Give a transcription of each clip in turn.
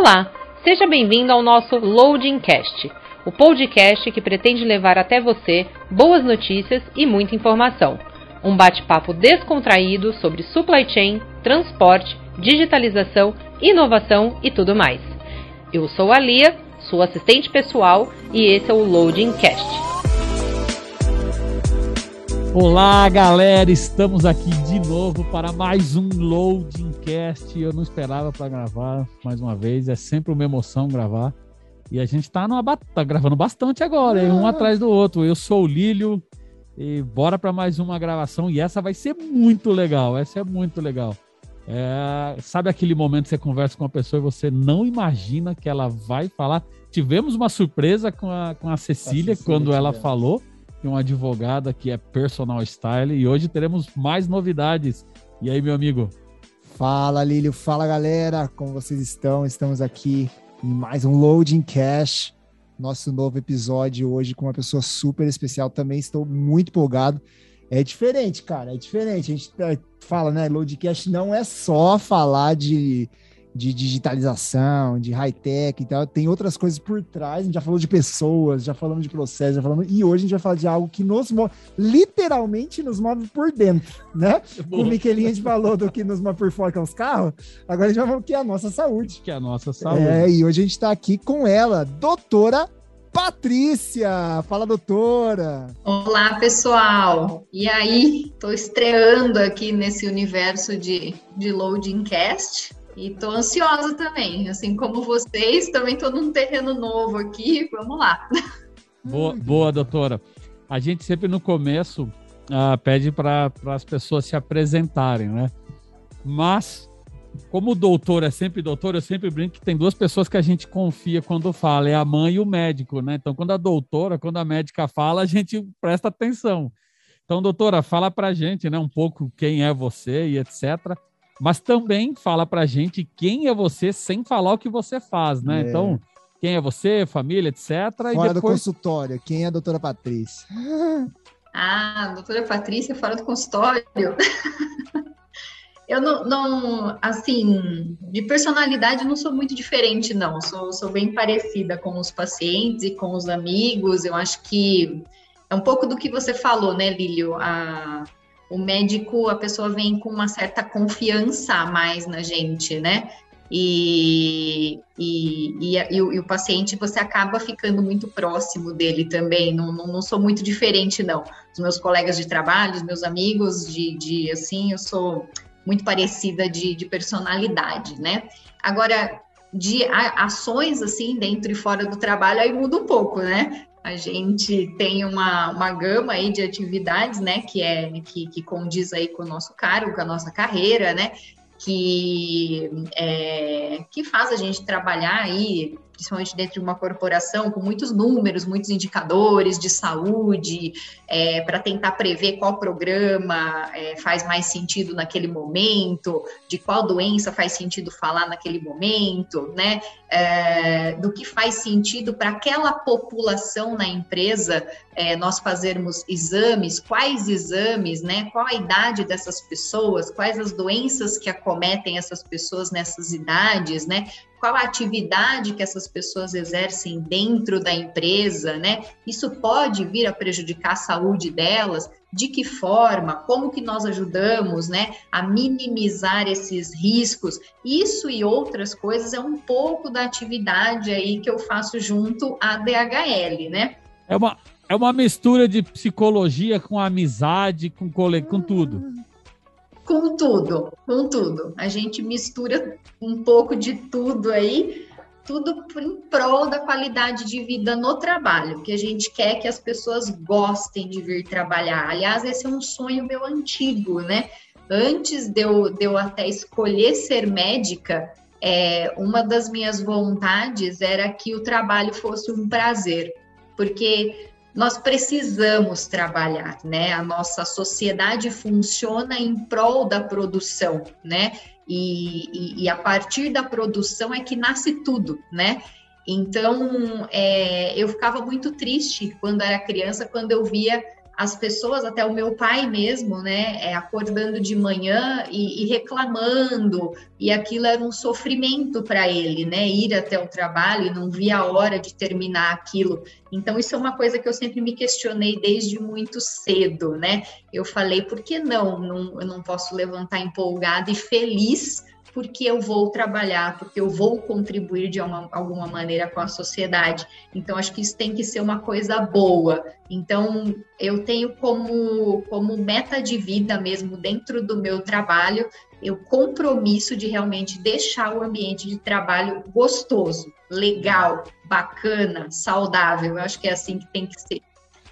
Olá, seja bem-vindo ao nosso Loading Cast, o podcast que pretende levar até você boas notícias e muita informação. Um bate-papo descontraído sobre supply chain, transporte, digitalização, inovação e tudo mais. Eu sou a Lia, sua assistente pessoal, e esse é o Loading Cast. Olá, galera! Estamos aqui de novo para mais um Loading Cast. Eu não esperava para gravar mais uma vez, é sempre uma emoção gravar. E a gente tá, numa, tá gravando bastante agora, um ah. atrás do outro. Eu sou o Lílio e bora para mais uma gravação. E essa vai ser muito legal, essa é muito legal. É, sabe aquele momento que você conversa com uma pessoa e você não imagina que ela vai falar? Tivemos uma surpresa com a, com a Cecília, a Cecília quando ela falou e uma advogada que é personal style. E hoje teremos mais novidades. E aí, meu amigo? Fala, Lílio. Fala, galera. Como vocês estão? Estamos aqui em mais um Loading Cash. Nosso novo episódio hoje com uma pessoa super especial. Também estou muito empolgado. É diferente, cara. É diferente. A gente é, fala, né? Loading Cash não é só falar de de digitalização, de high-tech e tal, tem outras coisas por trás. A gente já falou de pessoas, já falamos de processos, já falamos. E hoje a gente vai falar de algo que nos move, literalmente nos move por dentro, né? Boa. O Miquelinho a gente falou do que nos move por fora, que é os carros. Agora a gente vai falar que é a nossa saúde. Que é a nossa saúde. É, e hoje a gente está aqui com ela, doutora Patrícia. Fala, doutora. Olá, pessoal. E aí, estou estreando aqui nesse universo de, de Loading Cast. E tô ansiosa também, assim como vocês, também tô num terreno novo aqui, vamos lá. Boa, boa doutora. A gente sempre no começo uh, pede para as pessoas se apresentarem, né? Mas, como doutor é sempre doutor, eu sempre brinco que tem duas pessoas que a gente confia quando fala, é a mãe e o médico, né? Então, quando a doutora, quando a médica fala, a gente presta atenção. Então, doutora, fala para a gente, né, um pouco quem é você e etc mas também fala pra gente quem é você sem falar o que você faz, né? É. Então, quem é você, família, etc. Fora e depois... do consultório, quem é a doutora Patrícia? Ah, doutora Patrícia fora do consultório. Eu não, não, assim, de personalidade não sou muito diferente, não. Sou, sou bem parecida com os pacientes e com os amigos. Eu acho que é um pouco do que você falou, né, Lílio? A, o médico, a pessoa vem com uma certa confiança a mais na gente, né? E, e, e, e, o, e, o, paciente você acaba ficando muito próximo dele também. Não, não, não, sou muito diferente, não. Os meus colegas de trabalho, os meus amigos de, de assim, eu sou muito parecida de, de personalidade, né? Agora, de ações assim dentro e fora do trabalho aí muda um pouco, né? A gente tem uma, uma gama aí de atividades, né, que é que, que condiz aí com o nosso cargo, com a nossa carreira, né, que, é, que faz a gente trabalhar aí principalmente dentro de uma corporação com muitos números, muitos indicadores de saúde, é, para tentar prever qual programa é, faz mais sentido naquele momento, de qual doença faz sentido falar naquele momento, né? É, do que faz sentido para aquela população na empresa é, nós fazermos exames, quais exames, né? Qual a idade dessas pessoas, quais as doenças que acometem essas pessoas nessas idades, né? qual a atividade que essas pessoas exercem dentro da empresa, né? Isso pode vir a prejudicar a saúde delas, de que forma, como que nós ajudamos, né, a minimizar esses riscos. Isso e outras coisas é um pouco da atividade aí que eu faço junto à DHL, né? É uma, é uma mistura de psicologia com amizade, com, cole... com tudo com tudo, com tudo. A gente mistura um pouco de tudo aí, tudo em prol da qualidade de vida no trabalho, que a gente quer que as pessoas gostem de vir trabalhar. Aliás, esse é um sonho meu antigo, né? Antes de eu, de eu até escolher ser médica, é, uma das minhas vontades era que o trabalho fosse um prazer, porque nós precisamos trabalhar, né? A nossa sociedade funciona em prol da produção, né? E, e, e a partir da produção é que nasce tudo, né? Então, é, eu ficava muito triste quando era criança, quando eu via as pessoas, até o meu pai mesmo, né, é, acordando de manhã e, e, reclamando, e aquilo era um sofrimento para ele, né, ir até o trabalho e não via a hora de terminar aquilo. Então, isso é uma coisa que eu sempre me questionei desde muito cedo, né? Eu falei, por que não? não eu não posso levantar empolgada e feliz porque eu vou trabalhar, porque eu vou contribuir de uma, alguma maneira com a sociedade. Então, acho que isso tem que ser uma coisa boa. Então, eu tenho como, como meta de vida mesmo, dentro do meu trabalho, o compromisso de realmente deixar o ambiente de trabalho gostoso, legal, bacana, saudável. Eu acho que é assim que tem que ser.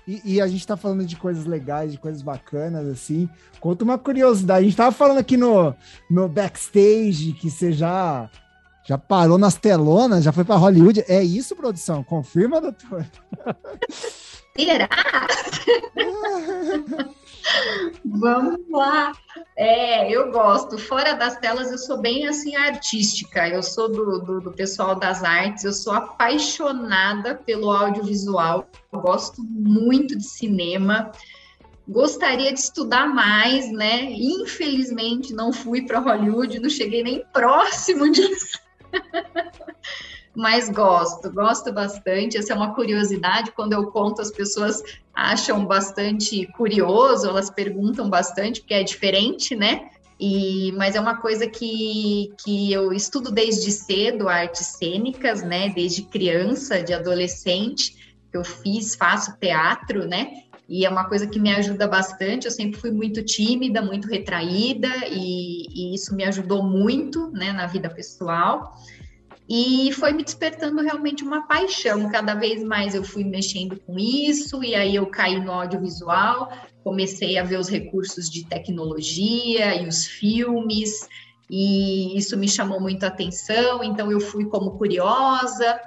E, e, a gente tá falando de coisas legais, de coisas bacanas, assim. Conta uma curiosidade. A gente tava falando aqui no, no backstage que você já, já parou nas telonas, já foi para Hollywood. É isso, produção? Confirma, doutor? Será? Vamos lá. É, eu gosto. Fora das telas, eu sou bem assim artística. Eu sou do, do, do pessoal das artes. Eu sou apaixonada pelo audiovisual. Eu gosto muito de cinema. Gostaria de estudar mais, né? Infelizmente, não fui para Hollywood, não cheguei nem próximo disso. Mas gosto, gosto bastante. Essa é uma curiosidade. Quando eu conto, as pessoas acham bastante curioso, elas perguntam bastante, porque é diferente, né? E, mas é uma coisa que, que eu estudo desde cedo, artes cênicas, né? Desde criança, de adolescente, eu fiz, faço teatro, né? E é uma coisa que me ajuda bastante. Eu sempre fui muito tímida, muito retraída, e, e isso me ajudou muito, né, na vida pessoal. E foi me despertando realmente uma paixão. Cada vez mais eu fui mexendo com isso, e aí eu caí no audiovisual, comecei a ver os recursos de tecnologia e os filmes, e isso me chamou muito a atenção. Então eu fui como curiosa,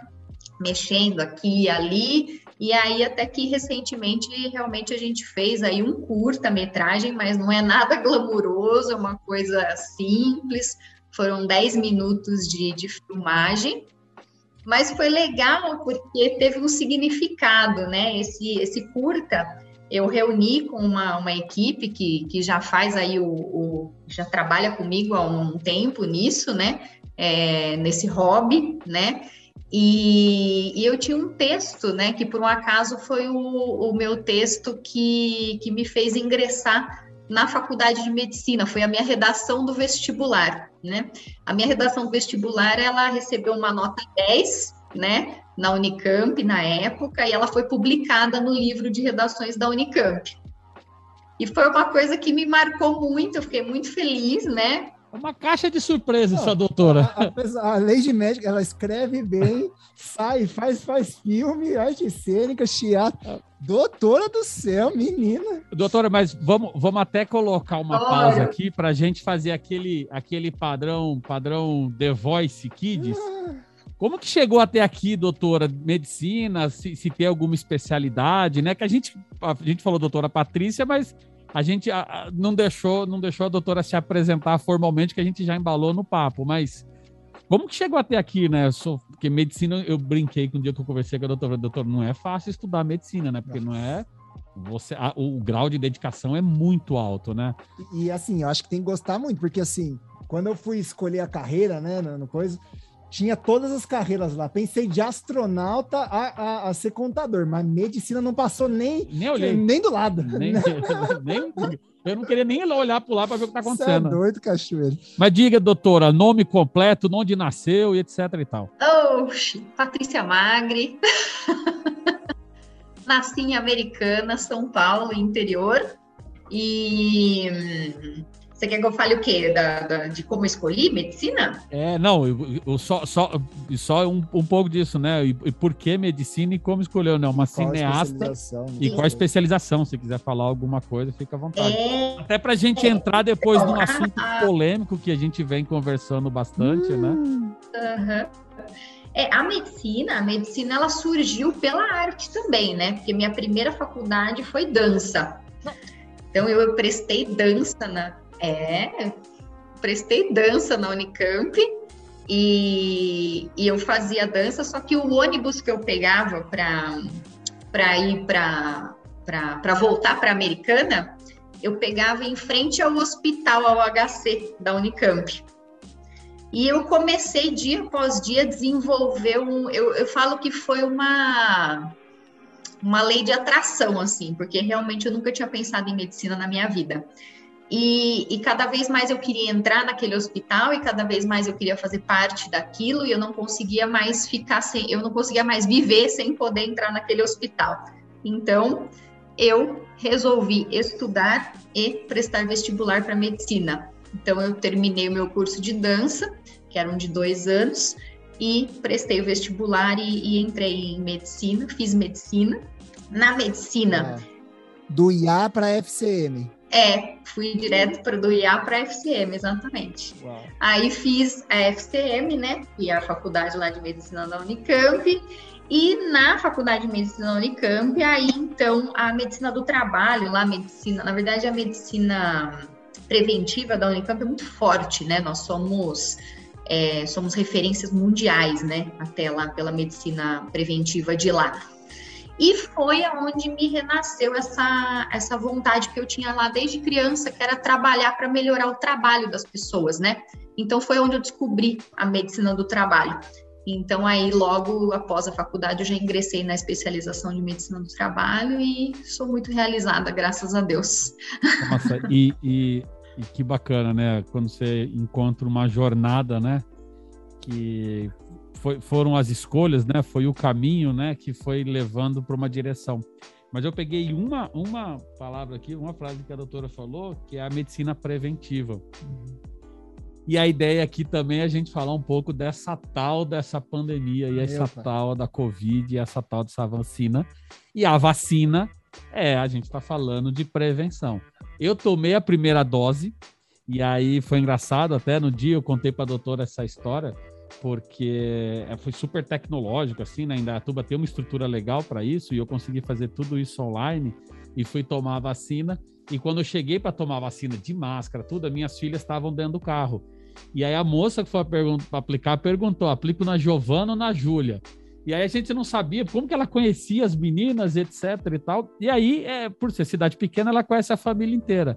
mexendo aqui e ali, e aí até que recentemente realmente a gente fez aí um curta-metragem, mas não é nada glamuroso, é uma coisa simples, foram 10 minutos de, de filmagem, mas foi legal porque teve um significado, né? Esse, esse curta eu reuni com uma, uma equipe que, que já faz aí o, o já trabalha comigo há um tempo nisso, né? É, nesse hobby, né? E, e, eu tinha um texto, né? Que por um acaso foi o, o meu texto que, que me fez ingressar na faculdade de medicina, foi a minha redação do vestibular, né? A minha redação vestibular, ela recebeu uma nota 10, né, na Unicamp na época, e ela foi publicada no livro de redações da Unicamp. E foi uma coisa que me marcou muito, eu fiquei muito feliz, né? É uma caixa de surpresa, essa doutora. A, a, a Lady Magic, ela escreve bem, sai, faz, faz filme, arte cênica, teatro. Doutora do céu, menina. Doutora, mas vamos, vamos até colocar uma Olha. pausa aqui para a gente fazer aquele, aquele padrão, padrão The Voice Kids. Ah. Como que chegou até aqui, doutora? Medicina, se, se tem alguma especialidade, né? Que a gente, a gente falou doutora Patrícia, mas a gente não deixou não deixou a doutora se apresentar formalmente, que a gente já embalou no papo, mas como que chegou até aqui, né? Sou, porque medicina, eu brinquei com um dia que eu conversei com a doutora, doutor, não é fácil estudar medicina, né? Porque não é você a, o grau de dedicação é muito alto, né? E, e, assim, eu acho que tem que gostar muito, porque assim, quando eu fui escolher a carreira, né, no, no coisa, tinha todas as carreiras lá. Pensei de astronauta a, a, a, ser contador, mas medicina não passou nem, nem, olhei. nem do lado. Nem, nem, eu não queria nem olhar para lá para ver o que está acontecendo. Você é doido, cachoeiro. Mas diga, doutora, nome completo, onde nasceu e etc e tal. Oxi, Patrícia Magri. Nasci em Americana, São Paulo, interior. E hum, você quer que eu fale o quê? Da, da, de como escolhi medicina? É, não, eu, eu só, só, só um, um pouco disso, né? E, e, por que medicina e como escolheu, né? Uma cineasta e qual especialização? Se quiser falar alguma coisa, fica à vontade. É... Até pra gente é... entrar depois num assunto polêmico que a gente vem conversando bastante, né? hum. né? Uhum. É, a medicina, a medicina ela surgiu pela arte também, né? Porque minha primeira faculdade foi dança. Então eu prestei dança na, é, prestei dança na Unicamp e, e eu fazia dança, só que o ônibus que eu pegava para ir para voltar para Americana, eu pegava em frente ao hospital, ao HC da Unicamp. E eu comecei dia após dia a desenvolver um. Eu, eu falo que foi uma, uma lei de atração, assim, porque realmente eu nunca tinha pensado em medicina na minha vida. E, e, cada vez mais eu queria entrar naquele hospital e cada vez mais eu queria fazer parte daquilo e eu não conseguia mais ficar sem, eu não conseguia mais viver sem poder entrar naquele hospital. Então, eu resolvi estudar e prestar vestibular para medicina. Então, eu terminei o meu curso de dança, que era um de dois anos, e prestei o vestibular e, e entrei em medicina, fiz medicina. Na medicina. É. Do IA para FCM. É, fui direto para do IA para FCM, exatamente. Uau. Aí fiz a FCM, né? Que é a faculdade lá de medicina da Unicamp, e na Faculdade de Medicina da Unicamp, aí então a medicina do trabalho, lá a medicina, na verdade a medicina preventiva da Unicamp é muito forte, né? Nós somos é, somos referências mundiais, né? Até lá pela medicina preventiva de lá. E foi aonde me renasceu essa, essa vontade que eu tinha lá desde criança, que era trabalhar para melhorar o trabalho das pessoas, né? Então foi onde eu descobri a medicina do trabalho. Então, aí, logo após a faculdade, eu já ingressei na especialização de medicina do trabalho e sou muito realizada, graças a Deus. Nossa, e, e, e que bacana, né? Quando você encontra uma jornada, né? Que foi, foram as escolhas, né? Foi o caminho, né? Que foi levando para uma direção. Mas eu peguei uma, uma palavra aqui, uma frase que a doutora falou, que é a medicina preventiva. Uhum. E a ideia aqui também é a gente falar um pouco dessa tal dessa pandemia e essa tal da Covid e essa tal dessa vacina. E a vacina é, a gente está falando de prevenção. Eu tomei a primeira dose e aí foi engraçado até no dia eu contei para a doutora essa história porque é, foi super tecnológico assim, né? Ainda a Tuba tem uma estrutura legal para isso e eu consegui fazer tudo isso online e fui tomar a vacina. E quando eu cheguei para tomar a vacina de máscara, tudo, as minhas filhas estavam dentro do carro. E aí a moça que foi para aplicar perguntou: aplico na Giovana ou na Júlia? E aí a gente não sabia como que ela conhecia as meninas, etc e tal. E aí, é, por ser cidade pequena, ela conhece a família inteira.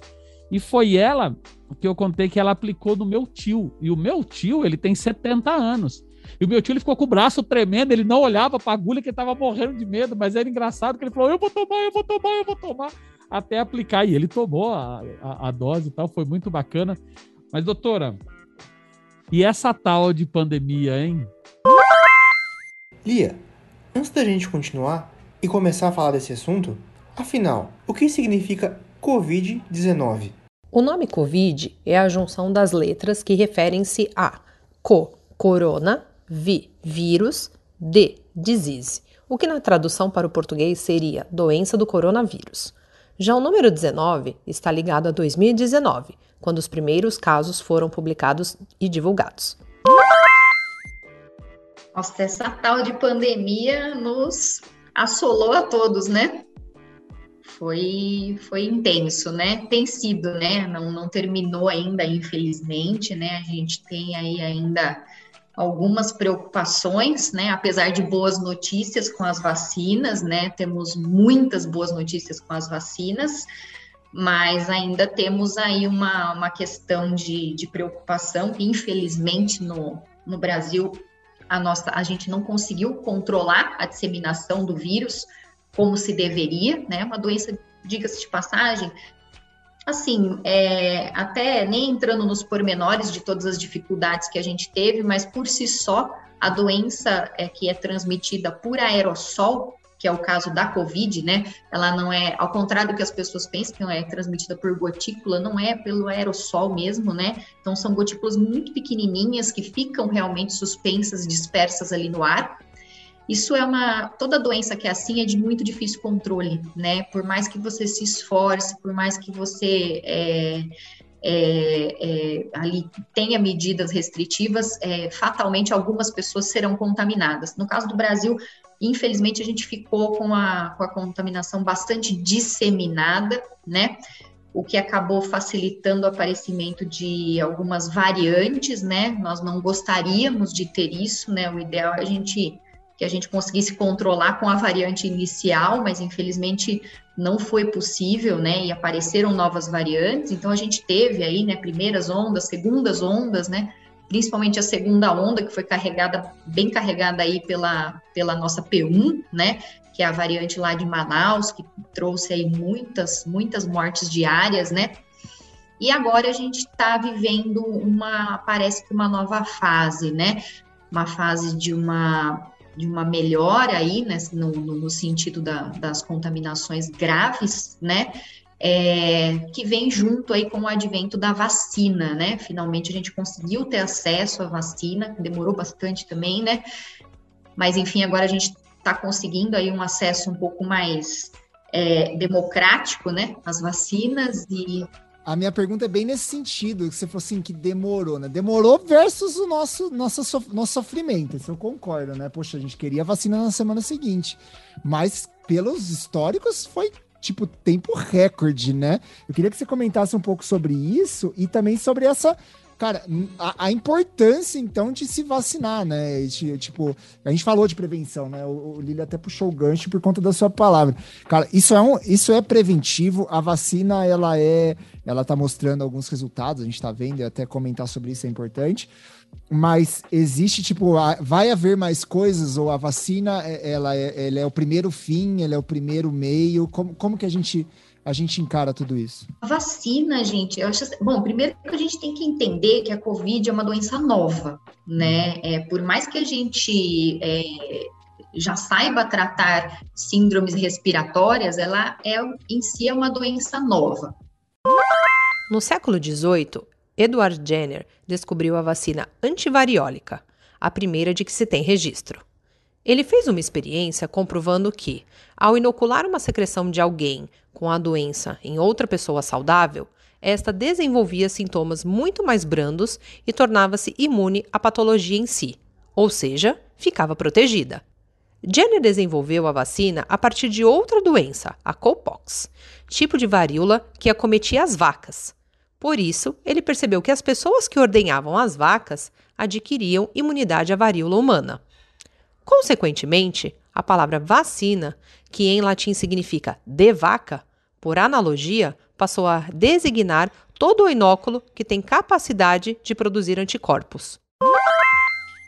E foi ela que eu contei que ela aplicou no meu tio. E o meu tio, ele tem 70 anos. E o meu tio ele ficou com o braço tremendo, ele não olhava para a agulha que estava morrendo de medo, mas era engraçado que ele falou: Eu vou tomar, eu vou tomar, eu vou tomar, até aplicar. E ele tomou a, a, a dose e tal, foi muito bacana. Mas, doutora, e essa tal de pandemia, hein? Lia, antes da gente continuar e começar a falar desse assunto, afinal, o que significa Covid-19? O nome Covid é a junção das letras que referem-se a co, corona, vi, vírus, de, disease, o que na tradução para o português seria doença do coronavírus. Já o número 19 está ligado a 2019, quando os primeiros casos foram publicados e divulgados. Nossa, essa tal de pandemia nos assolou a todos, né? Foi, foi intenso, né? Tem sido, né? Não, não terminou ainda, infelizmente, né? A gente tem aí ainda algumas preocupações, né? Apesar de boas notícias com as vacinas, né? Temos muitas boas notícias com as vacinas, mas ainda temos aí uma, uma questão de, de preocupação infelizmente, no, no Brasil, a, nossa, a gente não conseguiu controlar a disseminação do vírus como se deveria, né? Uma doença, diga-se de passagem, assim, é, até nem entrando nos pormenores de todas as dificuldades que a gente teve, mas por si só, a doença é, que é transmitida por aerossol, que é o caso da Covid, né? Ela não é, ao contrário do que as pessoas pensam, que é transmitida por gotícula, não é pelo aerossol mesmo, né? Então são gotículas muito pequenininhas que ficam realmente suspensas, dispersas ali no ar. Isso é uma. Toda doença que é assim é de muito difícil controle, né? Por mais que você se esforce, por mais que você é, é, é, ali tenha medidas restritivas, é, fatalmente algumas pessoas serão contaminadas. No caso do Brasil, Infelizmente, a gente ficou com a, com a contaminação bastante disseminada, né? O que acabou facilitando o aparecimento de algumas variantes, né? Nós não gostaríamos de ter isso, né? O ideal é a gente que a gente conseguisse controlar com a variante inicial, mas infelizmente não foi possível, né? E apareceram novas variantes. Então a gente teve aí, né, primeiras ondas, segundas ondas, né? Principalmente a segunda onda que foi carregada, bem carregada aí pela, pela nossa P1, né? Que é a variante lá de Manaus, que trouxe aí muitas, muitas mortes diárias, né? E agora a gente está vivendo uma, parece que uma nova fase, né? Uma fase de uma de uma melhora aí, né, no, no sentido da, das contaminações graves, né, é, que vem junto aí com o advento da vacina, né, finalmente a gente conseguiu ter acesso à vacina, demorou bastante também, né, mas enfim, agora a gente está conseguindo aí um acesso um pouco mais é, democrático, né, às vacinas e a minha pergunta é bem nesse sentido, que você falou assim, que demorou, né? Demorou versus o nosso, nosso, nosso sofrimento, isso eu concordo, né? Poxa, a gente queria vacina na semana seguinte, mas pelos históricos foi tipo tempo recorde, né? Eu queria que você comentasse um pouco sobre isso e também sobre essa Cara, a, a, importância, então, de se vacinar, né? Tipo, a gente falou de prevenção, né? O, o Lili até puxou o gancho por conta da sua palavra. Cara, isso é, um, isso é preventivo. A vacina, ela é. Ela tá mostrando alguns resultados, a gente tá vendo, e até comentar sobre isso é importante. Mas existe, tipo, vai haver mais coisas, ou a vacina, é, ela é, ela é o primeiro fim, ela é o primeiro meio? Como, como que a gente a gente encara tudo isso? A vacina, gente, eu acho. Assim, bom, primeiro que a gente tem que entender que a Covid é uma doença nova, né? É, por mais que a gente é, já saiba tratar síndromes respiratórias, ela é em si é uma doença nova. No século XVIII, Edward Jenner descobriu a vacina antivariólica, a primeira de que se tem registro. Ele fez uma experiência comprovando que, ao inocular uma secreção de alguém com a doença em outra pessoa saudável, esta desenvolvia sintomas muito mais brandos e tornava-se imune à patologia em si, ou seja, ficava protegida. Jenner desenvolveu a vacina a partir de outra doença, a cowpox, tipo de varíola que acometia as vacas. Por isso, ele percebeu que as pessoas que ordenhavam as vacas adquiriam imunidade à varíola humana. Consequentemente, a palavra vacina, que em latim significa de vaca, por analogia, passou a designar todo o inóculo que tem capacidade de produzir anticorpos.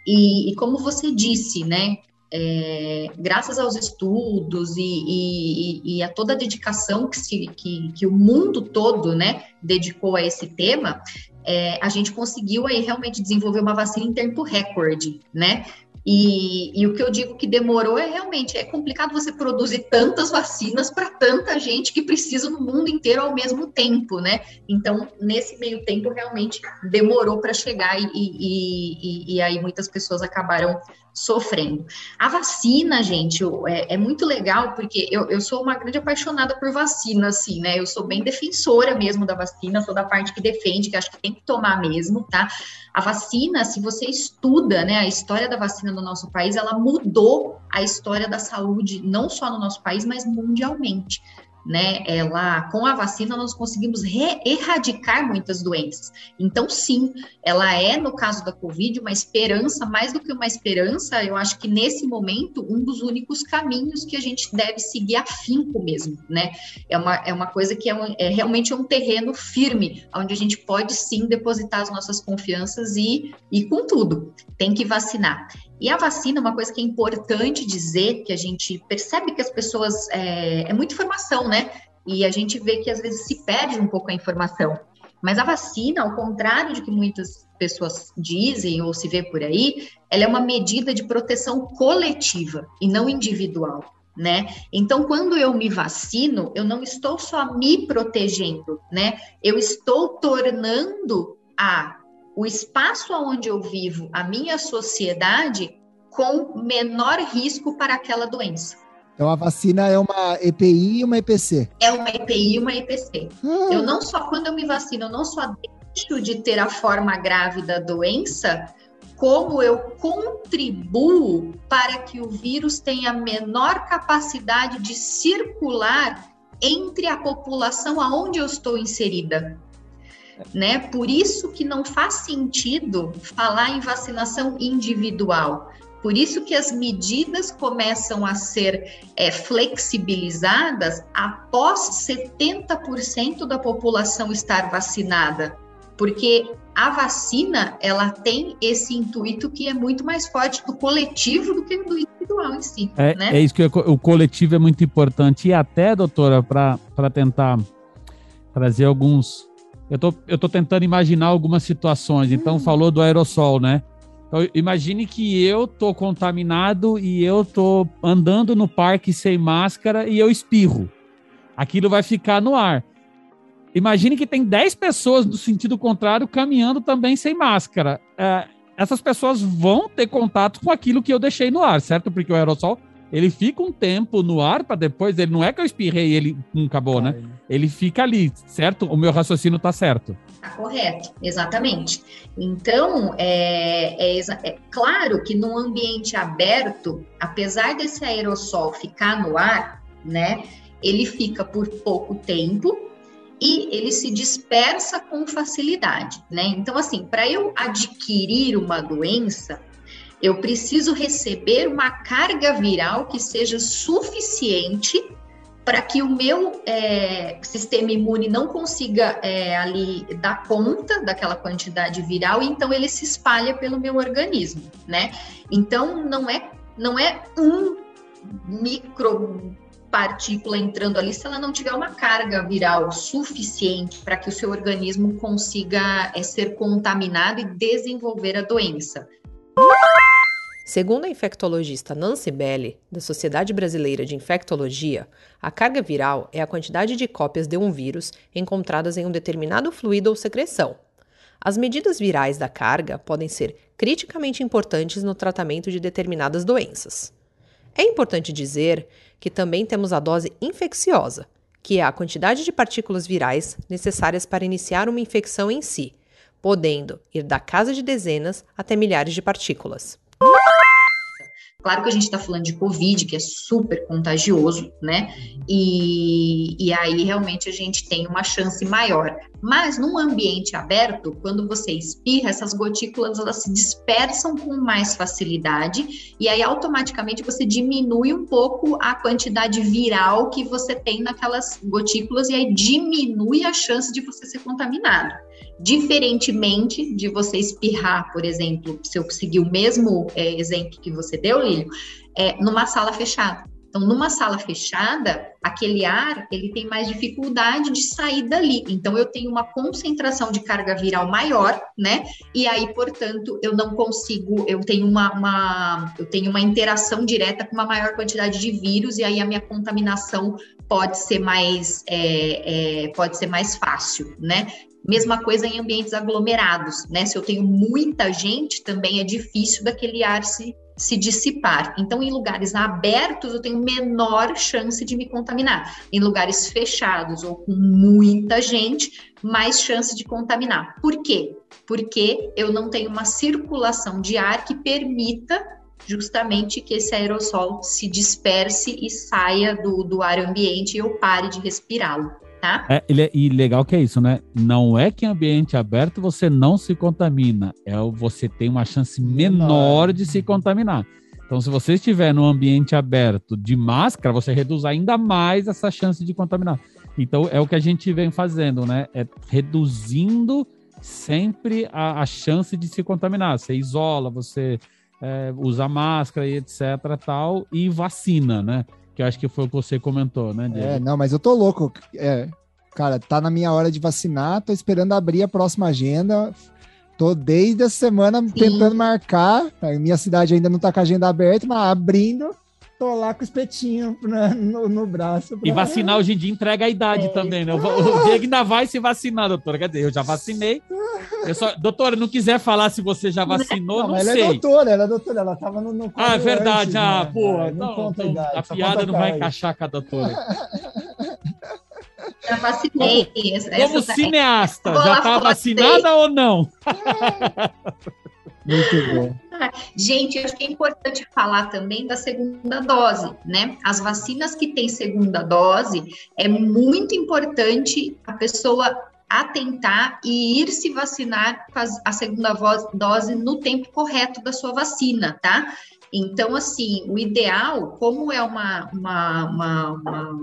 E, e como você disse, né, é, graças aos estudos e, e, e, a toda a dedicação que, se, que, que, o mundo todo né, dedicou a esse tema, é, a gente conseguiu aí realmente desenvolver uma vacina em tempo recorde, né? E, e, o que eu digo que demorou é realmente é complicado você produzir tantas vacinas para tanta gente que precisa no mundo inteiro ao mesmo tempo, né? Então, nesse meio tempo, realmente demorou para chegar e, e, e, aí muitas pessoas acabaram sofrendo. A vacina, gente, é, é muito legal, porque eu, eu, sou uma grande apaixonada por vacina, assim, né? Eu sou bem defensora mesmo da vacina, toda a parte que defende, que acho que tem que tomar mesmo, tá? A vacina, se você estuda, né, a história da vacina no nosso país, ela mudou a história da saúde, não só no nosso país, mas mundialmente né? Ela, com a vacina, nós conseguimos erradicar muitas doenças. Então, sim, ela é, no caso da Covid, uma esperança, mais do que uma esperança, eu acho que nesse momento, um dos únicos caminhos que a gente deve seguir afinco mesmo, né? É uma, é uma coisa que é, um, é realmente um terreno firme, onde a gente pode sim depositar as nossas confianças e, e com tudo, tem que vacinar. E a vacina, uma coisa que é importante dizer, que a gente percebe que as pessoas. É, é muita informação, né? E a gente vê que às vezes se perde um pouco a informação. Mas a vacina, ao contrário de que muitas pessoas dizem ou se vê por aí, ela é uma medida de proteção coletiva e não individual. Né? Então, quando eu me vacino, eu não estou só me protegendo, né? Eu estou tornando a o espaço onde eu vivo, a minha sociedade, com menor risco para aquela doença. Então a vacina é uma EPI e uma EPC? É uma EPI e uma EPC. Ah. Eu não só, quando eu me vacino, eu não só deixo de ter a forma grave da doença, como eu contribuo para que o vírus tenha menor capacidade de circular entre a população aonde eu estou inserida né? Por isso que não faz sentido falar em vacinação individual, Por isso que as medidas começam a ser é, flexibilizadas após 70% da população estar vacinada, porque a vacina ela tem esse intuito que é muito mais forte do coletivo do que do individual em si. É, né? é isso que eu, o coletivo é muito importante. E até, doutora, para tentar trazer alguns. Eu tô, eu tô tentando imaginar algumas situações. Então, hum. falou do aerossol, né? Então, imagine que eu tô contaminado e eu tô andando no parque sem máscara e eu espirro. Aquilo vai ficar no ar. Imagine que tem 10 pessoas no sentido contrário caminhando também sem máscara. É, essas pessoas vão ter contato com aquilo que eu deixei no ar, certo? Porque o aerossol ele fica um tempo no ar para depois. Ele não é que eu espirrei e ele não acabou, né? Ele fica ali, certo? O meu raciocínio está certo. Tá correto, exatamente. Então, é, é, é, claro que num ambiente aberto, apesar desse aerossol ficar no ar, né, ele fica por pouco tempo e ele se dispersa com facilidade, né? Então, assim, para eu adquirir uma doença, eu preciso receber uma carga viral que seja suficiente para que o meu é, sistema imune não consiga é, ali dar conta daquela quantidade viral e então ele se espalha pelo meu organismo, né? Então não é não é um micro partícula entrando ali se ela não tiver uma carga viral suficiente para que o seu organismo consiga é, ser contaminado e desenvolver a doença. Segundo a infectologista Nancy Belli, da Sociedade Brasileira de Infectologia, a carga viral é a quantidade de cópias de um vírus encontradas em um determinado fluido ou secreção. As medidas virais da carga podem ser criticamente importantes no tratamento de determinadas doenças. É importante dizer que também temos a dose infecciosa, que é a quantidade de partículas virais necessárias para iniciar uma infecção em si, podendo ir da casa de dezenas até milhares de partículas. Claro que a gente está falando de Covid, que é super contagioso, né? E, e aí realmente a gente tem uma chance maior. Mas num ambiente aberto, quando você espirra, essas gotículas elas se dispersam com mais facilidade e aí automaticamente você diminui um pouco a quantidade viral que você tem naquelas gotículas e aí diminui a chance de você ser contaminado. Diferentemente de você espirrar, por exemplo, se eu seguir o mesmo é, exemplo que você deu, Lílio, é, numa sala fechada. Então, numa sala fechada, aquele ar ele tem mais dificuldade de sair dali. Então, eu tenho uma concentração de carga viral maior, né? E aí, portanto, eu não consigo, eu tenho uma, uma eu tenho uma interação direta com uma maior quantidade de vírus, e aí a minha contaminação pode ser mais é, é, pode ser mais fácil, né? Mesma coisa em ambientes aglomerados, né? Se eu tenho muita gente, também é difícil daquele ar se, se dissipar. Então, em lugares abertos, eu tenho menor chance de me contaminar. Em lugares fechados ou com muita gente, mais chance de contaminar. Por quê? Porque eu não tenho uma circulação de ar que permita justamente que esse aerossol se disperse e saia do, do ar ambiente e eu pare de respirá-lo tá? É, é, e legal que é isso, né? Não é que em ambiente aberto você não se contamina, é você tem uma chance menor de se contaminar. Então, se você estiver no ambiente aberto de máscara, você reduz ainda mais essa chance de contaminar. Então, é o que a gente vem fazendo, né? É reduzindo sempre a, a chance de se contaminar. Você isola, você é, usa máscara e etc. tal, e vacina, né? Que eu acho que foi o que você comentou, né, Diego? É, não, mas eu tô louco. É, cara, tá na minha hora de vacinar, tô esperando abrir a próxima agenda. Tô desde a semana Sim. tentando marcar. A minha cidade ainda não tá com a agenda aberta, mas abrindo tô lá com o espetinho no, no braço. Pra... E vacinar hoje em dia entrega a idade é. também, né? O, o Diego ainda vai se vacinar, doutora. Quer dizer, eu já vacinei. Eu só, doutora, não quiser falar se você já vacinou, não, não ela sei. Ela é doutora, ela é doutora, ela tava no. no ah, é verdade. Antes, ah, né? pô, é, não, não então, idade, a piada não vai encaixar com a doutora. Já vacinei. Como, essa, cineasta, já tá vacinada ou não? Muito bom. Gente, acho que é importante falar também da segunda dose, né? As vacinas que têm segunda dose, é muito importante a pessoa atentar e ir se vacinar a segunda dose no tempo correto da sua vacina, tá? Então, assim, o ideal, como é uma, uma, uma, uma,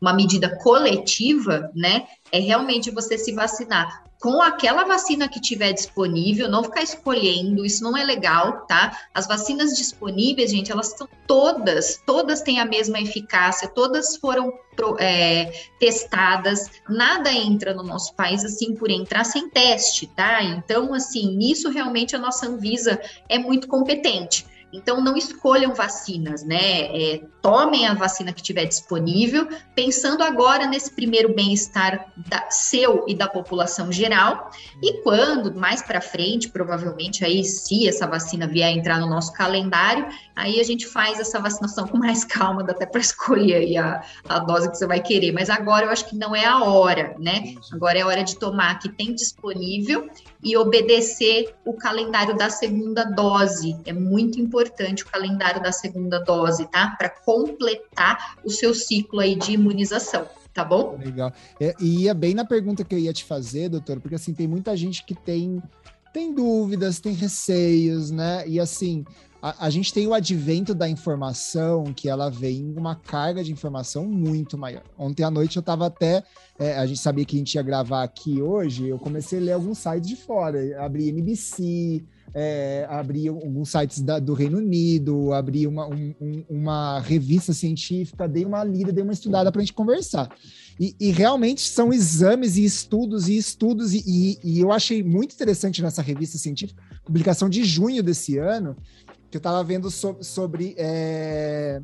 uma medida coletiva, né, é realmente você se vacinar com aquela vacina que tiver disponível, não ficar escolhendo, isso não é legal, tá? As vacinas disponíveis, gente, elas são todas, todas têm a mesma eficácia, todas foram é, testadas, nada entra no nosso país assim por entrar sem teste, tá? Então, assim, nisso realmente a nossa Anvisa é muito competente. Então, não escolham vacinas, né? É, tomem a vacina que tiver disponível, pensando agora nesse primeiro bem-estar seu e da população geral. E quando, mais para frente, provavelmente, aí, se essa vacina vier entrar no nosso calendário, aí a gente faz essa vacinação com mais calma, dá até para escolher aí a, a dose que você vai querer. Mas agora eu acho que não é a hora, né? Agora é a hora de tomar que tem disponível e obedecer o calendário da segunda dose. É muito importante o calendário da segunda dose, tá? Para completar o seu ciclo aí de imunização. Tá bom? Legal. É, e ia bem na pergunta que eu ia te fazer, doutor, porque assim, tem muita gente que tem, tem dúvidas, tem receios, né? E assim, a, a, gente tem o advento da informação, que ela vem uma carga de informação muito maior. Ontem à noite eu estava até. É, a gente sabia que a gente ia gravar aqui hoje, eu comecei a ler alguns sites de fora. Abri NBC, é, abri alguns sites da, do Reino Unido, abri uma, um, um, uma revista científica, dei uma lida, dei uma estudada para a gente conversar. E, e, realmente são exames e estudos e estudos, e, e, e eu achei muito interessante nessa revista científica, publicação de junho desse ano que eu estava vendo so, sobre é,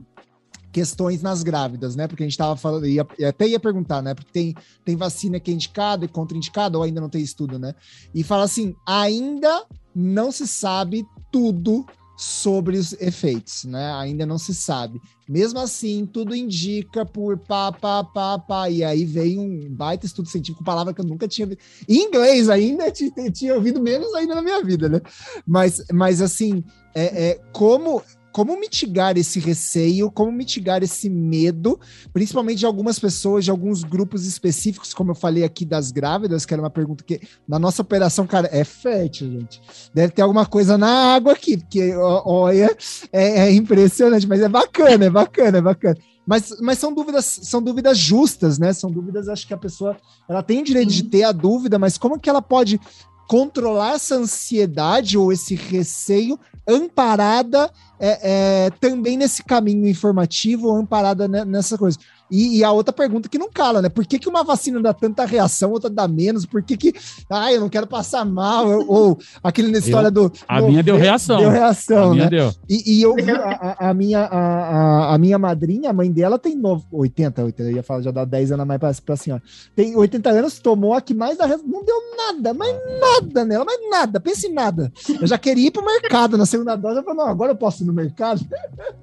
questões nas grávidas, né? Porque a gente estava falando, ia, até ia perguntar, né? Porque tem, tem vacina que é indicada e contraindicada, ou ainda não tem estudo, né? E fala assim: ainda não se sabe tudo sobre os efeitos, né? Ainda não se sabe. Mesmo assim, tudo indica por pá, pá, pá, pá. E aí vem um baita estudo científico, palavra que eu nunca tinha visto. Em inglês ainda, tinha, tinha ouvido menos ainda na minha vida, né? Mas, mas assim, é, é como como mitigar esse receio, como mitigar esse medo, principalmente de algumas pessoas, de alguns grupos específicos, como eu falei aqui das grávidas, que era uma pergunta que na nossa operação, cara, é fértil, gente. Deve ter alguma coisa na água aqui, porque olha, é, é impressionante, mas é bacana, é bacana, é bacana. Mas, mas são dúvidas, são dúvidas justas, né? São dúvidas, acho que a pessoa ela tem o direito de ter a dúvida, mas como que ela pode controlar essa ansiedade ou esse receio amparada é, é, também nesse caminho informativo, amparada nessa coisa. E, e, a outra pergunta que não cala, né? Por que, que uma vacina dá tanta reação, outra dá menos? Por que, que ah, eu não quero passar mal? ou aquele na história eu, do. A minha deu reação. Deu reação, a né? Deu. E, e, eu a, a, minha, a, a, minha madrinha, a mãe dela tem novo, 80, 80, eu ia falar, já dá 10 anos mais pra, pra senhora. Tem 80 anos, tomou a que mais dá Não deu nada, mas nada nela, mas nada, pense em nada. Eu já queria ir pro mercado na segunda dose, eu falei, não, agora eu posso ir no mercado.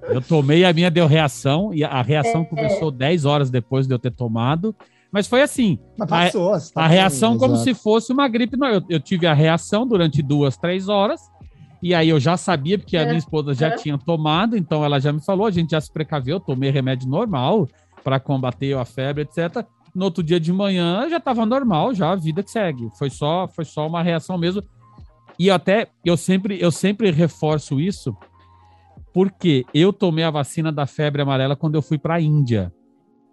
Eu tomei, a minha deu reação, e a reação é, começou é. 10 horas depois de eu ter tomado. Mas foi assim. Mas passou, a, tá a reação bem, como exato. se fosse uma gripe. Não, eu, eu, tive a reação durante duas, três horas. E aí eu já sabia, porque a minha esposa já tinha tomado, então ela já me falou, a gente já se precaveu, tomei remédio normal para combater a febre, etc. No outro dia de manhã já estava normal, já a vida que segue. Foi só, foi só uma reação mesmo. E até eu sempre, eu sempre reforço isso, porque eu tomei a vacina da febre amarela quando eu fui para a Índia.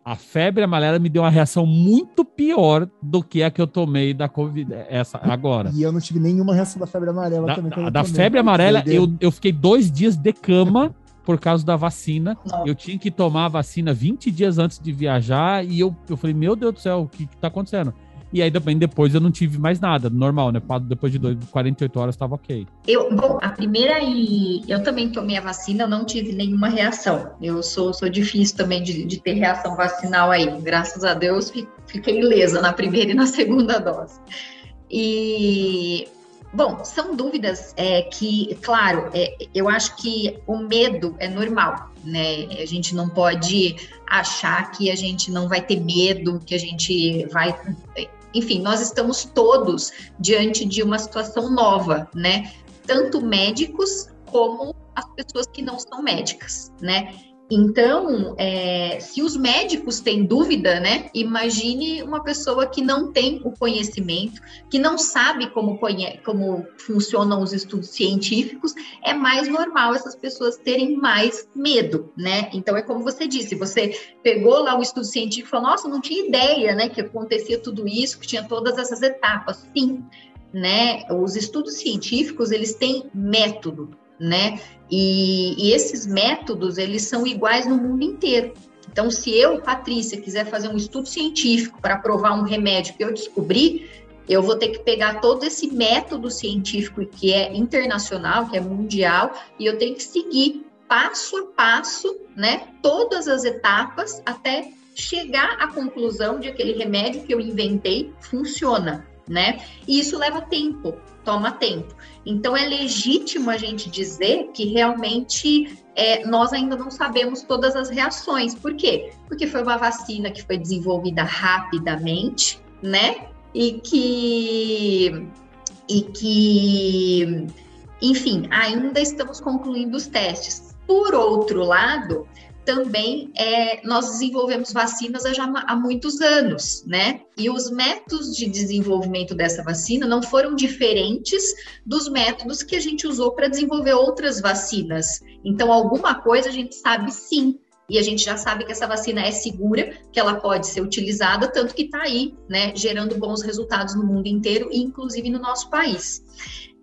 A febre amarela me deu uma reação muito pior do que a que eu tomei da Covid, essa agora. E eu não tive nenhuma reação da febre amarela da, também. Da, da febre amarela, eu, eu fiquei dois dias de cama por causa da vacina. Eu tinha que tomar a vacina 20 dias antes de viajar e eu, eu falei, meu Deus do céu, o que, que tá acontecendo? E aí também depois eu não tive mais nada, normal, né? Depois de 48 horas estava ok. Eu, bom, a primeira e eu também tomei a vacina, eu não tive nenhuma reação. Eu sou, sou difícil também de, de ter reação vacinal aí. Graças a Deus fiquei ilesa na primeira e na segunda dose. E Bom, são dúvidas é, que, claro, é, eu acho que o medo é normal, né? A gente não pode achar que a gente não vai ter medo, que a gente vai enfim, nós estamos todos diante de uma situação nova, né? Tanto médicos como as pessoas que não são médicas, né? Então, é, se os médicos têm dúvida, né? Imagine uma pessoa que não tem o conhecimento, que não sabe como, como funcionam os estudos científicos, é mais normal essas pessoas terem mais medo, né? Então, é como você disse, você pegou lá o estudo científico e falou, nossa, não tinha ideia, né, que acontecia tudo isso, que tinha todas essas etapas. Sim, né? Os estudos científicos, eles têm método, né? E, e, esses métodos, eles são iguais no mundo inteiro. Então, se eu, Patrícia, quiser fazer um estudo científico para provar um remédio que eu descobri, eu vou ter que pegar todo esse método científico que é internacional, que é mundial, e eu tenho que seguir passo a passo, né, todas as etapas até chegar à conclusão de aquele remédio que eu inventei funciona, né? E isso leva tempo, toma tempo. Então, é legítimo a gente dizer que realmente é, nós ainda não sabemos todas as reações. Por quê? Porque foi uma vacina que foi desenvolvida rapidamente, né? E que. E que. Enfim, ainda estamos concluindo os testes. Por outro lado, também é, nós desenvolvemos vacinas há, já, há muitos anos, né? E os métodos de desenvolvimento dessa vacina não foram diferentes dos métodos que a gente usou para desenvolver outras vacinas. Então, alguma coisa a gente sabe sim. E a gente já sabe que essa vacina é segura, que ela pode ser utilizada, tanto que está aí, né, gerando bons resultados no mundo inteiro, inclusive no nosso país.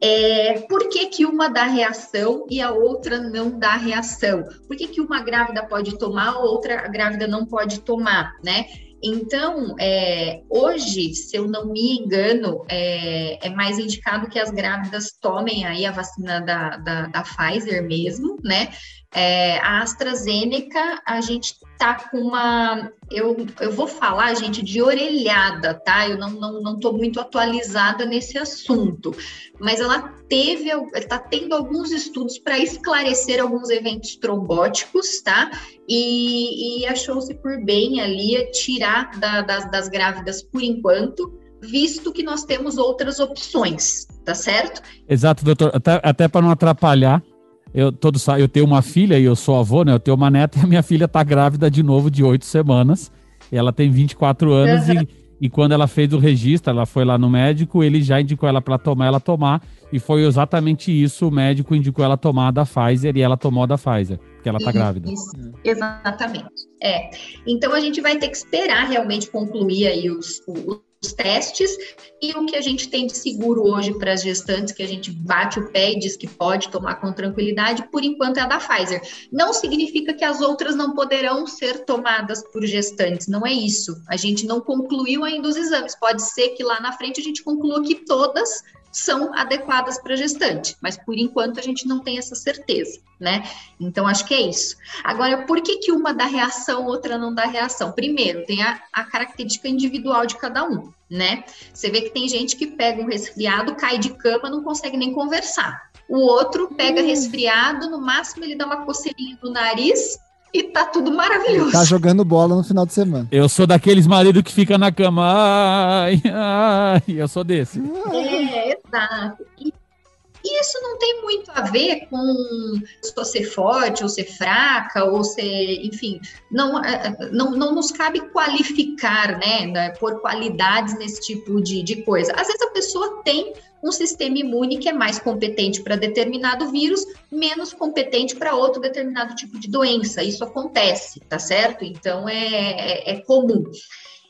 É, por que, que uma dá reação e a outra não dá reação? Por que, que uma grávida pode tomar, a outra grávida não pode tomar, né? Então, é, hoje, se eu não me engano, é, é, mais indicado que as grávidas tomem aí a vacina da, da, da Pfizer mesmo, né? É, a AstraZeneca, a gente tá com uma. Eu, eu vou falar, gente, de orelhada, tá? Eu não, não, não tô muito atualizada nesse assunto, mas ela teve, está tendo alguns estudos para esclarecer alguns eventos trombóticos, tá? E, e achou-se por bem ali tirar da, das, das grávidas por enquanto, visto que nós temos outras opções, tá certo? Exato, doutor. Até, até para não atrapalhar, eu, todo, eu tenho uma filha e eu sou avô, né? Eu tenho uma neta e a minha filha tá grávida de novo de oito semanas. Ela tem 24 anos uhum. e, e quando ela fez o registro, ela foi lá no médico, ele já indicou ela para tomar, ela tomar. E foi exatamente isso, o médico indicou ela tomar da Pfizer e ela tomou da Pfizer, porque ela tá grávida. Isso, exatamente. É. Então a gente vai ter que esperar realmente concluir aí os, os testes e o que a gente tem de seguro hoje para as gestantes, que a gente bate o pé e diz que pode tomar com tranquilidade, por enquanto é a da Pfizer. Não significa que as outras não poderão ser tomadas por gestantes, não é isso. A gente não concluiu ainda os exames. Pode ser que lá na frente a gente conclua que todas são adequadas para gestante, mas por enquanto a gente não tem essa certeza, né? Então acho que é isso. Agora, por que, que uma dá reação, outra não dá reação? Primeiro, tem a, a característica individual de cada um, né? Você vê que tem gente que pega um resfriado, cai de cama, não consegue nem conversar. O outro pega hum. resfriado, no máximo ele dá uma coceirinha no nariz, e tá tudo maravilhoso. Tá jogando bola no final de semana. Eu sou daqueles maridos que fica na cama. Ai, ai, eu sou desse. É, exato. E isso não tem muito a ver com ser forte ou ser fraca ou ser, enfim, não, é, é, não, não nos cabe qualificar, né, né, por qualidades nesse tipo de, de coisa. Às vezes a pessoa tem um sistema imune que é mais competente para determinado vírus, menos competente para outro determinado tipo de doença. Isso acontece, tá certo? Então é, é, é comum.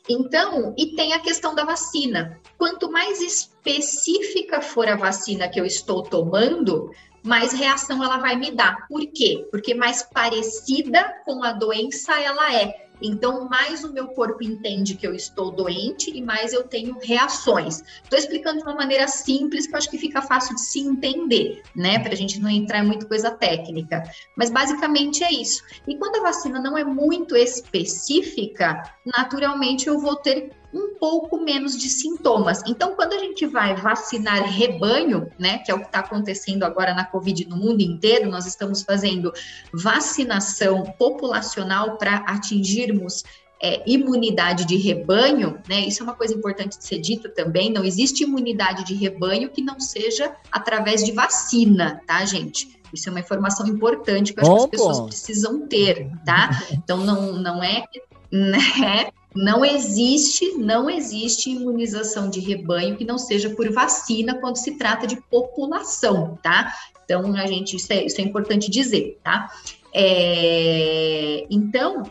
Então, e tem a questão da vacina. Quanto mais específica for a vacina que eu estou tomando, mais reação ela vai me dar. Por quê? Porque mais parecida com a doença ela é. Então, mais o meu corpo entende que eu estou doente e mais eu tenho reações. Estou explicando de uma maneira simples que eu acho que fica fácil de se entender, né? Para a gente não entrar em muita coisa técnica. Mas basicamente é isso. E quando a vacina não é muito específica, naturalmente eu vou ter um pouco menos de sintomas. Então, quando a gente vai vacinar rebanho, né, que é o que está acontecendo agora na Covid no mundo inteiro, nós estamos fazendo vacinação populacional para atingirmos é, imunidade de rebanho, né? Isso é uma coisa importante de ser dita também. Não existe imunidade de rebanho que não seja através de vacina, tá, gente? Isso é uma informação importante que, eu acho que as pessoas precisam ter, tá? Então não, não é, né? Não existe, não existe imunização de rebanho que não seja por vacina quando se trata de população, tá? Então, a gente, isso é, isso é importante dizer, tá? É, então,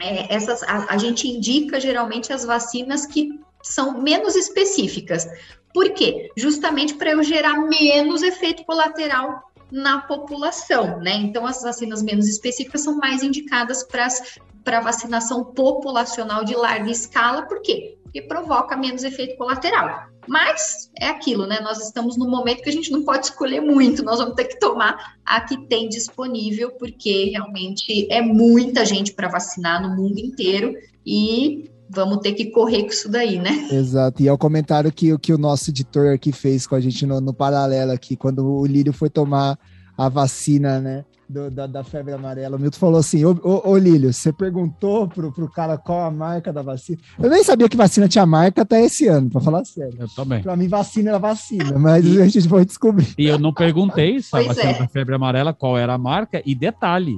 é, essas, a, a gente indica geralmente as vacinas que são menos específicas. Por quê? Justamente para eu gerar menos efeito colateral na população, né? Então, as vacinas menos específicas são mais indicadas para vacinação populacional de larga escala, por quê? Porque provoca menos efeito colateral. Mas é aquilo, né? Nós estamos num momento que a gente não pode escolher muito, nós vamos ter que tomar a que tem disponível, porque realmente é muita gente para vacinar no mundo inteiro e vamos ter que correr com isso daí, né? Exato. E é o comentário que, que o nosso editor aqui fez com a gente no, no paralelo aqui, quando o Lírio foi tomar a vacina, né? Do, da, da, febre amarela. O Milton falou assim: Ô, ô, ô Lílio, você perguntou pro, pro cara qual a marca da vacina? Eu nem sabia que vacina tinha marca até esse ano, para falar sério. Eu também. Para mim, vacina era vacina, mas e, a gente foi descobrir. E eu não perguntei se a vacina é. da febre amarela qual era a marca, e detalhe,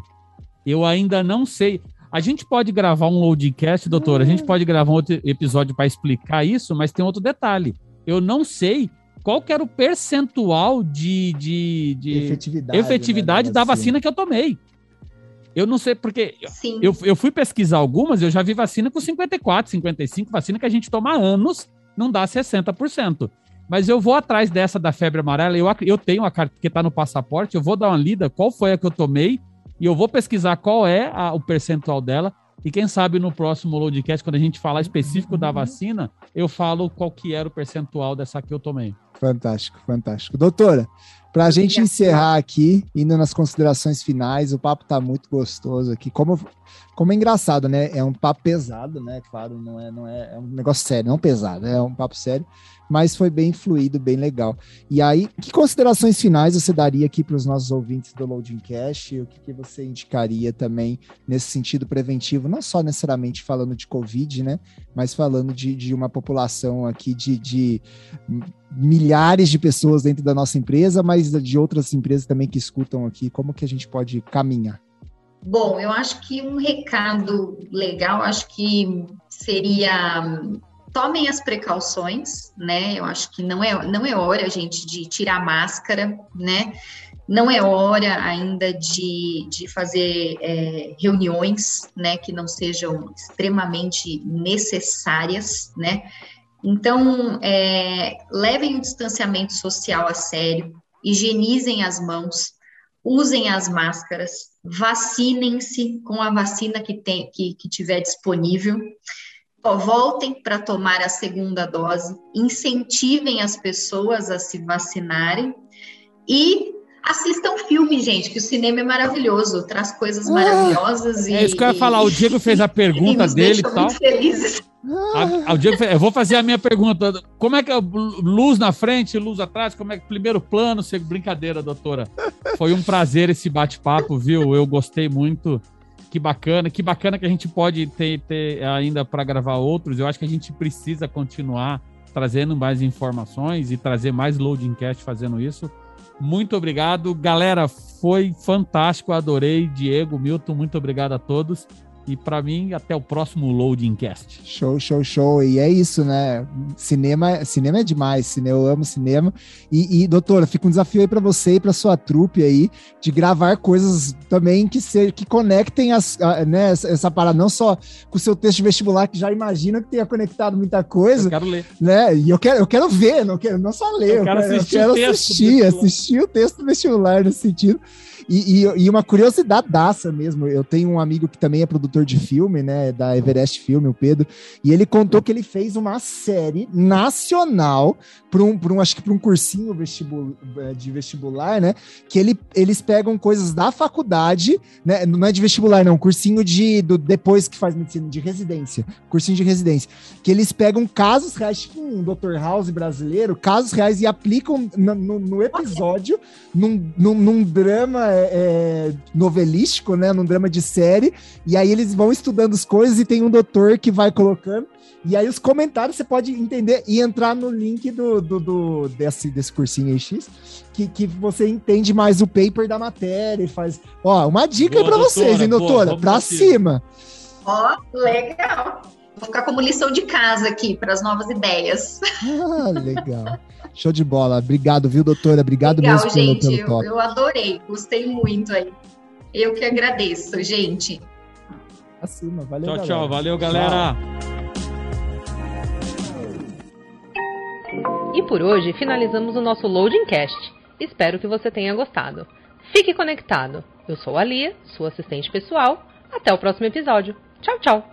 eu ainda não sei. A gente pode gravar um loadcast, doutor, a gente pode gravar um outro episódio para explicar isso, mas tem outro detalhe. Eu não sei qual que era o percentual de, de, de efetividade, efetividade né, da vacina que eu tomei. Eu não sei, porque eu, eu fui pesquisar algumas, eu já vi vacina com 54, 55, vacina que a gente toma há anos, não dá 60%. Mas eu vou atrás dessa da febre amarela, eu, eu tenho a carta que está no passaporte, eu vou dar uma lida, qual foi a que eu tomei, e eu vou pesquisar qual é a, o percentual dela. E quem sabe no próximo Loadcast, quando a gente falar específico da vacina, eu falo qual que era o percentual dessa que eu tomei. Fantástico, fantástico. Doutora, para a gente encerrar aqui, indo nas considerações finais, o papo está muito gostoso aqui. Como, como é engraçado, né? É um papo pesado, né? Claro, não é, não é, é um negócio sério, não pesado, é um papo sério, mas foi bem fluido, bem legal. E aí, que considerações finais você daria aqui para os nossos ouvintes do Loading Cash? O que, que você indicaria também nesse sentido preventivo, não só necessariamente falando de Covid, né? Mas falando de, de uma população aqui de, de milhares de pessoas dentro da nossa empresa, mas de outras empresas também que escutam aqui. Como que a gente pode caminhar? Bom, eu acho que um recado legal, acho que seria tomem as precauções, né? Eu acho que não é, não é hora, gente, de tirar máscara, né? Não é hora ainda de, de fazer é, reuniões, né, que não sejam extremamente necessárias, né? Então, é, levem o distanciamento social a sério, higienizem as mãos, usem as máscaras, vacinem-se com a vacina que, tem, que, que tiver disponível voltem para tomar a segunda dose, incentivem as pessoas a se vacinarem e assistam filme, gente, que o cinema é maravilhoso, traz coisas ah, maravilhosas. É isso que eu ia falar. O Diego fez a pergunta dele e tal. Felizes. A, a, Diego, eu vou fazer a minha pergunta. Como é que é luz na frente, luz atrás? Como é que primeiro plano? Brincadeira, doutora. Foi um prazer esse bate-papo, viu? Eu gostei muito que bacana, que bacana que a gente pode ter, ter ainda para gravar outros. Eu acho que a gente precisa continuar trazendo mais informações e trazer mais loading cast fazendo isso. Muito obrigado, galera. Foi fantástico, adorei. Diego, Milton, muito obrigado a todos. E para mim, até o próximo Loading Cast. Show, show, show. E é isso, né? Cinema, cinema é demais. Eu amo cinema. E, e doutora, fica um desafio aí para você e para sua trupe aí de gravar coisas também que se, que conectem as, a, né, essa parada não só com o seu texto vestibular que já imagina que tenha conectado muita coisa. Eu quero ler. Né? E eu quero, eu quero ver, não quero não só ler. Eu quero, eu quero assistir, eu quero assistir, assistir o texto vestibular nesse sentido. E, e, e, uma curiosidade daça mesmo. Eu tenho um amigo que também é produtor de filme, né? Da Everest Filme, o Pedro. E ele contou que ele fez uma série nacional para um, um, acho que para um cursinho vestibul, eh, de vestibular, né? Que ele, eles pegam coisas da faculdade, né? Não é de vestibular, não, cursinho de do, depois que faz medicina, de residência, cursinho de residência. Que eles pegam casos reais, tipo um Dr. House brasileiro, casos reais e aplicam no, no, no episódio, num, num, num drama é, é, novelístico, né? Num drama de série. E aí eles vão estudando as coisas e tem um doutor que vai colocando. E aí os comentários você pode entender e entrar no link do, do, do desse, desse cursinho aí X, que, que você entende mais o paper da matéria e faz. Ó, uma dica boa, aí pra doutora, vocês, hein, doutora? Boa, pra cima. Ó, legal. Vou ficar como lição de casa aqui para as novas ideias. Ah, legal. Show de bola. Obrigado, viu, doutora? Obrigado legal, mesmo gente, pelo, pelo top. Eu, eu adorei, gostei muito aí. Eu que agradeço, gente. Acima, valeu. Tchau, galera. tchau. Valeu, galera. E por hoje finalizamos o nosso Loading Cast. Espero que você tenha gostado. Fique conectado. Eu sou a Lia, sua assistente pessoal. Até o próximo episódio. Tchau, tchau.